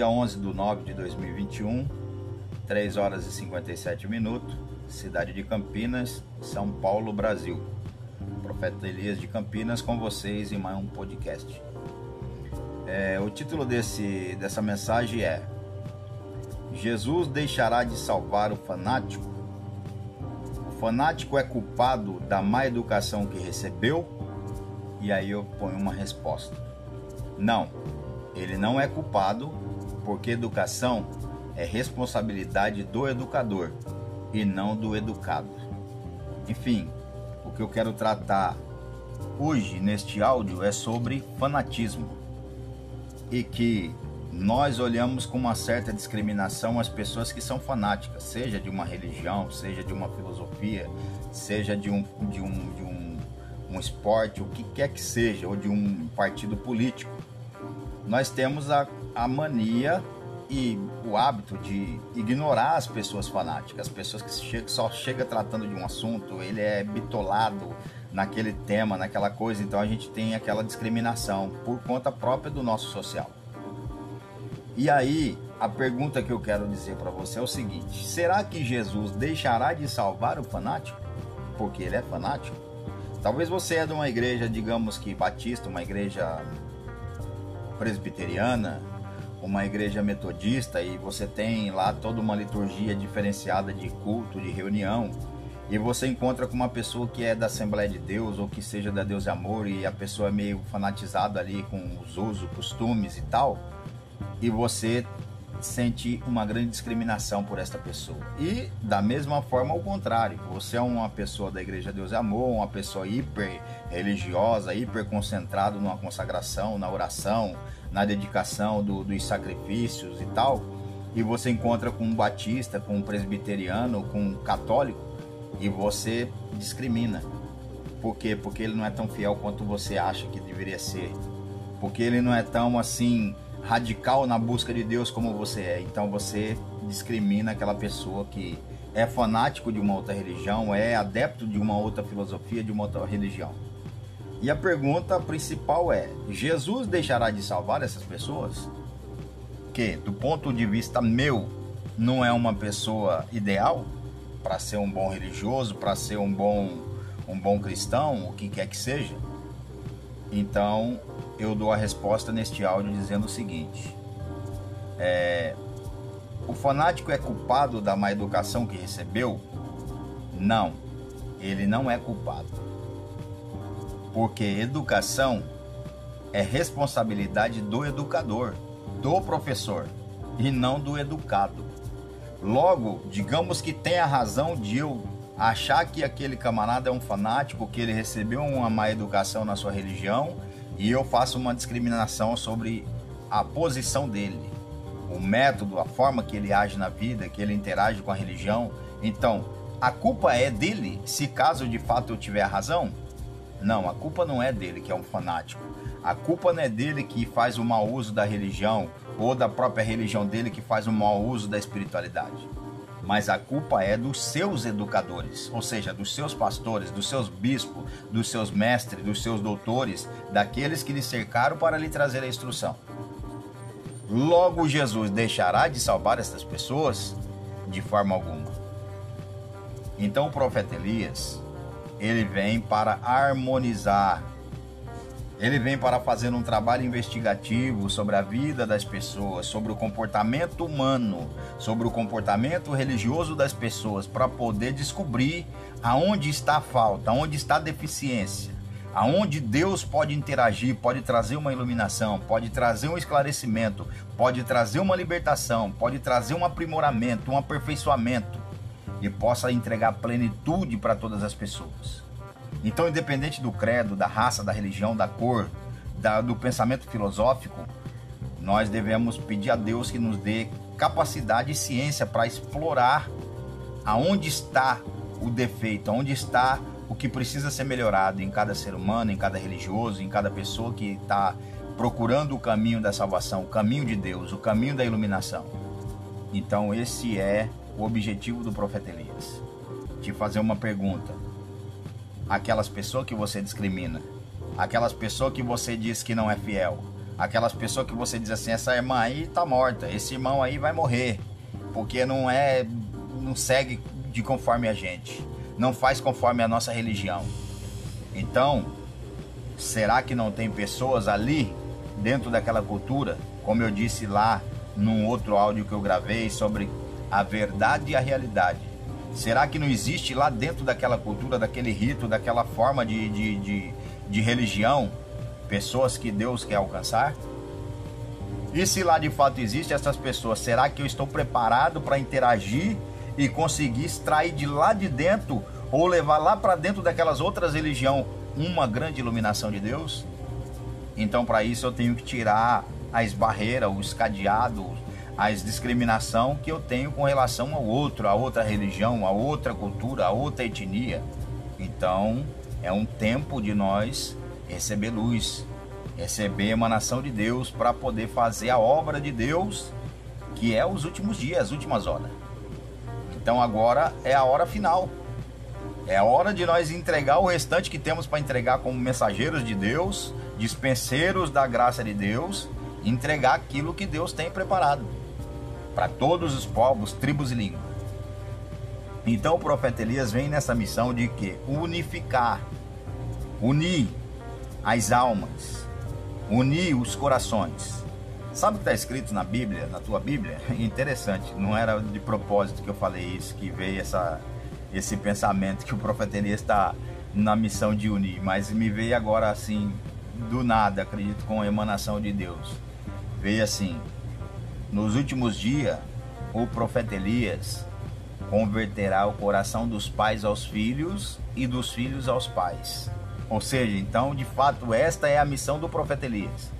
dia 11 de 9 de 2021, 3 horas e 57 minutos, cidade de Campinas, São Paulo, Brasil. Profeta Elias de Campinas com vocês em mais um podcast. É, o título desse, dessa mensagem é Jesus deixará de salvar o fanático? O fanático é culpado da má educação que recebeu? E aí eu ponho uma resposta. Não, ele não é culpado, porque educação é responsabilidade do educador e não do educado. Enfim, o que eu quero tratar hoje neste áudio é sobre fanatismo e que nós olhamos com uma certa discriminação as pessoas que são fanáticas, seja de uma religião, seja de uma filosofia, seja de um, de um, de um, um esporte, o que quer que seja, ou de um partido político. Nós temos a, a mania e o hábito de ignorar as pessoas fanáticas, as pessoas que só chega tratando de um assunto, ele é bitolado naquele tema, naquela coisa, então a gente tem aquela discriminação por conta própria do nosso social. E aí, a pergunta que eu quero dizer para você é o seguinte: será que Jesus deixará de salvar o fanático? Porque ele é fanático? Talvez você é de uma igreja, digamos que batista, uma igreja presbiteriana, uma igreja metodista e você tem lá toda uma liturgia diferenciada de culto, de reunião, e você encontra com uma pessoa que é da Assembleia de Deus ou que seja da Deus e Amor e a pessoa é meio fanatizada ali com os usos, costumes e tal, e você sente uma grande discriminação por esta pessoa. E da mesma forma ao contrário, você é uma pessoa da Igreja Deus e Amor, uma pessoa hiper religiosa, hiper concentrado numa consagração, na oração, na dedicação do, dos sacrifícios e tal, e você encontra com um batista, com um presbiteriano, com um católico, e você discrimina. Por quê? Porque ele não é tão fiel quanto você acha que deveria ser. Porque ele não é tão assim radical na busca de Deus como você é. Então você discrimina aquela pessoa que é fanático de uma outra religião, é adepto de uma outra filosofia, de uma outra religião. E a pergunta principal é: Jesus deixará de salvar essas pessoas? Que, do ponto de vista meu, não é uma pessoa ideal para ser um bom religioso, para ser um bom um bom cristão, o que quer que seja? Então, eu dou a resposta neste áudio dizendo o seguinte: é, o fanático é culpado da má educação que recebeu? Não, ele não é culpado. Porque educação é responsabilidade do educador, do professor, e não do educado. Logo, digamos que tem a razão de eu achar que aquele camarada é um fanático, que ele recebeu uma má educação na sua religião e eu faço uma discriminação sobre a posição dele, o método, a forma que ele age na vida, que ele interage com a religião. Então, a culpa é dele se caso de fato eu tiver razão? Não, a culpa não é dele que é um fanático. A culpa não é dele que faz o mau uso da religião ou da própria religião dele que faz o mau uso da espiritualidade mas a culpa é dos seus educadores, ou seja, dos seus pastores, dos seus bispos, dos seus mestres, dos seus doutores, daqueles que lhe cercaram para lhe trazer a instrução. Logo, Jesus deixará de salvar estas pessoas? De forma alguma. Então, o profeta Elias, ele vem para harmonizar ele vem para fazer um trabalho investigativo sobre a vida das pessoas, sobre o comportamento humano, sobre o comportamento religioso das pessoas, para poder descobrir aonde está a falta, aonde está a deficiência, aonde Deus pode interagir, pode trazer uma iluminação, pode trazer um esclarecimento, pode trazer uma libertação, pode trazer um aprimoramento, um aperfeiçoamento e possa entregar plenitude para todas as pessoas. Então, independente do credo, da raça, da religião, da cor, da, do pensamento filosófico, nós devemos pedir a Deus que nos dê capacidade e ciência para explorar aonde está o defeito, aonde está o que precisa ser melhorado em cada ser humano, em cada religioso, em cada pessoa que está procurando o caminho da salvação, o caminho de Deus, o caminho da iluminação. Então, esse é o objetivo do profeta Elias. Te fazer uma pergunta aquelas pessoas que você discrimina, aquelas pessoas que você diz que não é fiel, Aquelas pessoas que você diz assim, essa irmã aí tá morta, esse irmão aí vai morrer, porque não é não segue de conforme a gente, não faz conforme a nossa religião. Então, será que não tem pessoas ali dentro daquela cultura, como eu disse lá num outro áudio que eu gravei sobre a verdade e a realidade? Será que não existe lá dentro daquela cultura, daquele rito, daquela forma de, de, de, de religião, pessoas que Deus quer alcançar? E se lá de fato existe essas pessoas, será que eu estou preparado para interagir e conseguir extrair de lá de dentro ou levar lá para dentro daquelas outras religiões uma grande iluminação de Deus? Então, para isso, eu tenho que tirar as barreiras, os cadeados, as discriminação que eu tenho com relação ao outro, a outra religião, a outra cultura, a outra etnia. Então, é um tempo de nós receber luz, receber emanação de Deus para poder fazer a obra de Deus, que é os últimos dias, as últimas horas. Então agora é a hora final. É a hora de nós entregar o restante que temos para entregar como mensageiros de Deus, dispenseiros da graça de Deus, entregar aquilo que Deus tem preparado para todos os povos, tribos e línguas. Então o profeta Elias vem nessa missão de que unificar, unir as almas, unir os corações. Sabe o que está escrito na Bíblia, na tua Bíblia? Interessante, não era de propósito que eu falei isso, que veio essa, esse pensamento que o profeta Elias está na missão de unir, mas me veio agora assim, do nada, acredito, com a emanação de Deus. Veio assim, nos últimos dias, o profeta Elias converterá o coração dos pais aos filhos e dos filhos aos pais. Ou seja, então, de fato, esta é a missão do profeta Elias.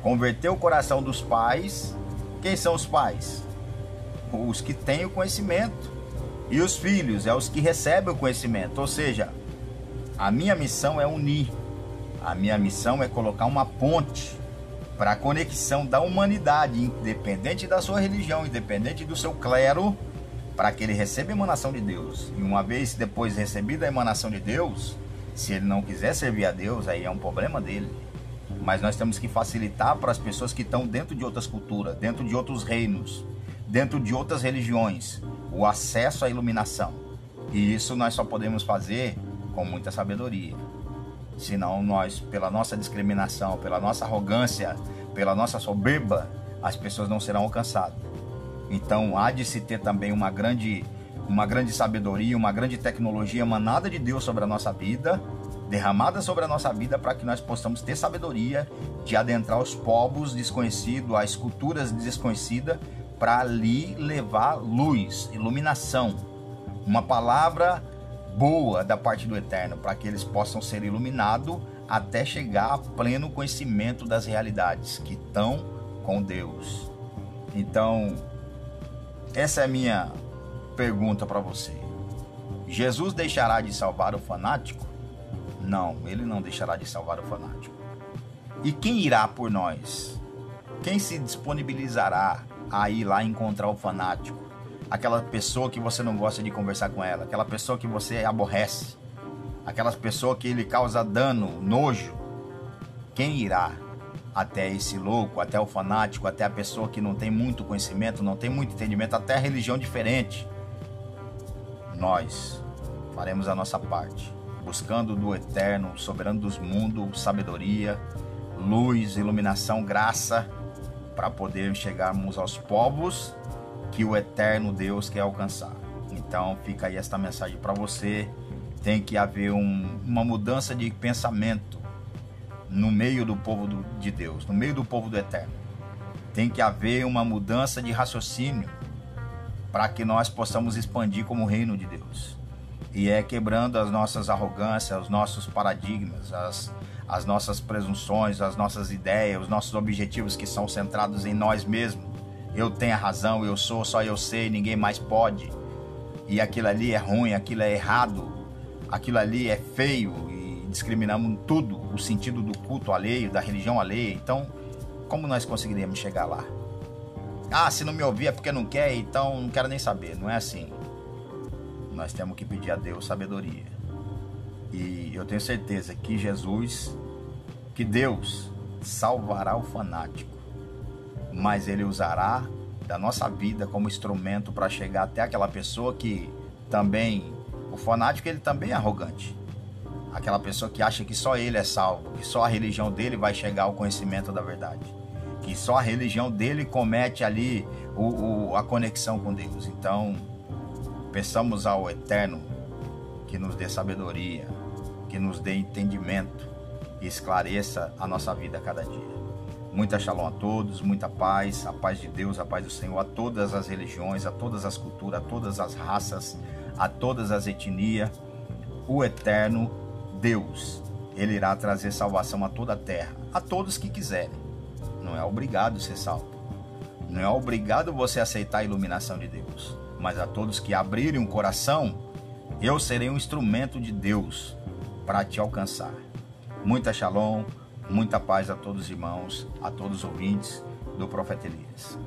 Converter o coração dos pais. Quem são os pais? Os que têm o conhecimento. E os filhos é os que recebem o conhecimento. Ou seja, a minha missão é unir. A minha missão é colocar uma ponte para a conexão da humanidade, independente da sua religião, independente do seu clero, para que ele receba a emanação de Deus. E uma vez depois recebida a emanação de Deus, se ele não quiser servir a Deus, aí é um problema dele. Mas nós temos que facilitar para as pessoas que estão dentro de outras culturas, dentro de outros reinos, dentro de outras religiões, o acesso à iluminação. E isso nós só podemos fazer com muita sabedoria. Senão nós, pela nossa discriminação, pela nossa arrogância, pela nossa soberba, as pessoas não serão alcançadas. Então há de se ter também uma grande, uma grande sabedoria, uma grande tecnologia emanada de Deus sobre a nossa vida, derramada sobre a nossa vida para que nós possamos ter sabedoria de adentrar os povos desconhecidos, as culturas desconhecidas, para ali levar luz, iluminação, uma palavra boa da parte do Eterno, para que eles possam ser iluminados até chegar a pleno conhecimento das realidades que estão com Deus. Então, essa é a minha pergunta para você. Jesus deixará de salvar o fanático? Não, ele não deixará de salvar o fanático. E quem irá por nós? Quem se disponibilizará a ir lá encontrar o fanático? Aquela pessoa que você não gosta de conversar com ela, aquela pessoa que você aborrece, aquelas pessoas que lhe causa dano, nojo, quem irá até esse louco, até o fanático, até a pessoa que não tem muito conhecimento, não tem muito entendimento, até a religião diferente? Nós faremos a nossa parte, buscando do eterno, soberano dos mundos, sabedoria, luz, iluminação, graça, para poder chegarmos aos povos que o eterno Deus quer alcançar. Então fica aí esta mensagem para você. Tem que haver um, uma mudança de pensamento no meio do povo do, de Deus, no meio do povo do eterno. Tem que haver uma mudança de raciocínio para que nós possamos expandir como reino de Deus. E é quebrando as nossas arrogâncias, os nossos paradigmas, as, as nossas presunções, as nossas ideias, os nossos objetivos que são centrados em nós mesmos eu tenho a razão, eu sou, só eu sei, ninguém mais pode. E aquilo ali é ruim, aquilo é errado, aquilo ali é feio e discriminamos tudo, o sentido do culto alheio, da religião alheia. Então, como nós conseguiríamos chegar lá? Ah, se não me ouvir é porque não quer, então não quero nem saber. Não é assim. Nós temos que pedir a Deus sabedoria. E eu tenho certeza que Jesus, que Deus salvará o fanático, mas ele usará da nossa vida como instrumento para chegar até aquela pessoa que também o fanático ele também é arrogante. Aquela pessoa que acha que só ele é salvo, que só a religião dele vai chegar ao conhecimento da verdade, que só a religião dele comete ali o, o, a conexão com Deus. Então, peçamos ao Eterno que nos dê sabedoria, que nos dê entendimento e esclareça a nossa vida a cada dia. Muita shalom a todos, muita paz, a paz de Deus, a paz do Senhor, a todas as religiões, a todas as culturas, a todas as raças, a todas as etnias. O eterno Deus, ele irá trazer salvação a toda a terra, a todos que quiserem. Não é obrigado ser salvo. Não é obrigado você aceitar a iluminação de Deus, mas a todos que abrirem o coração, eu serei um instrumento de Deus para te alcançar. Muita shalom, muita paz a todos os irmãos, a todos os ouvintes do Profeta Elias.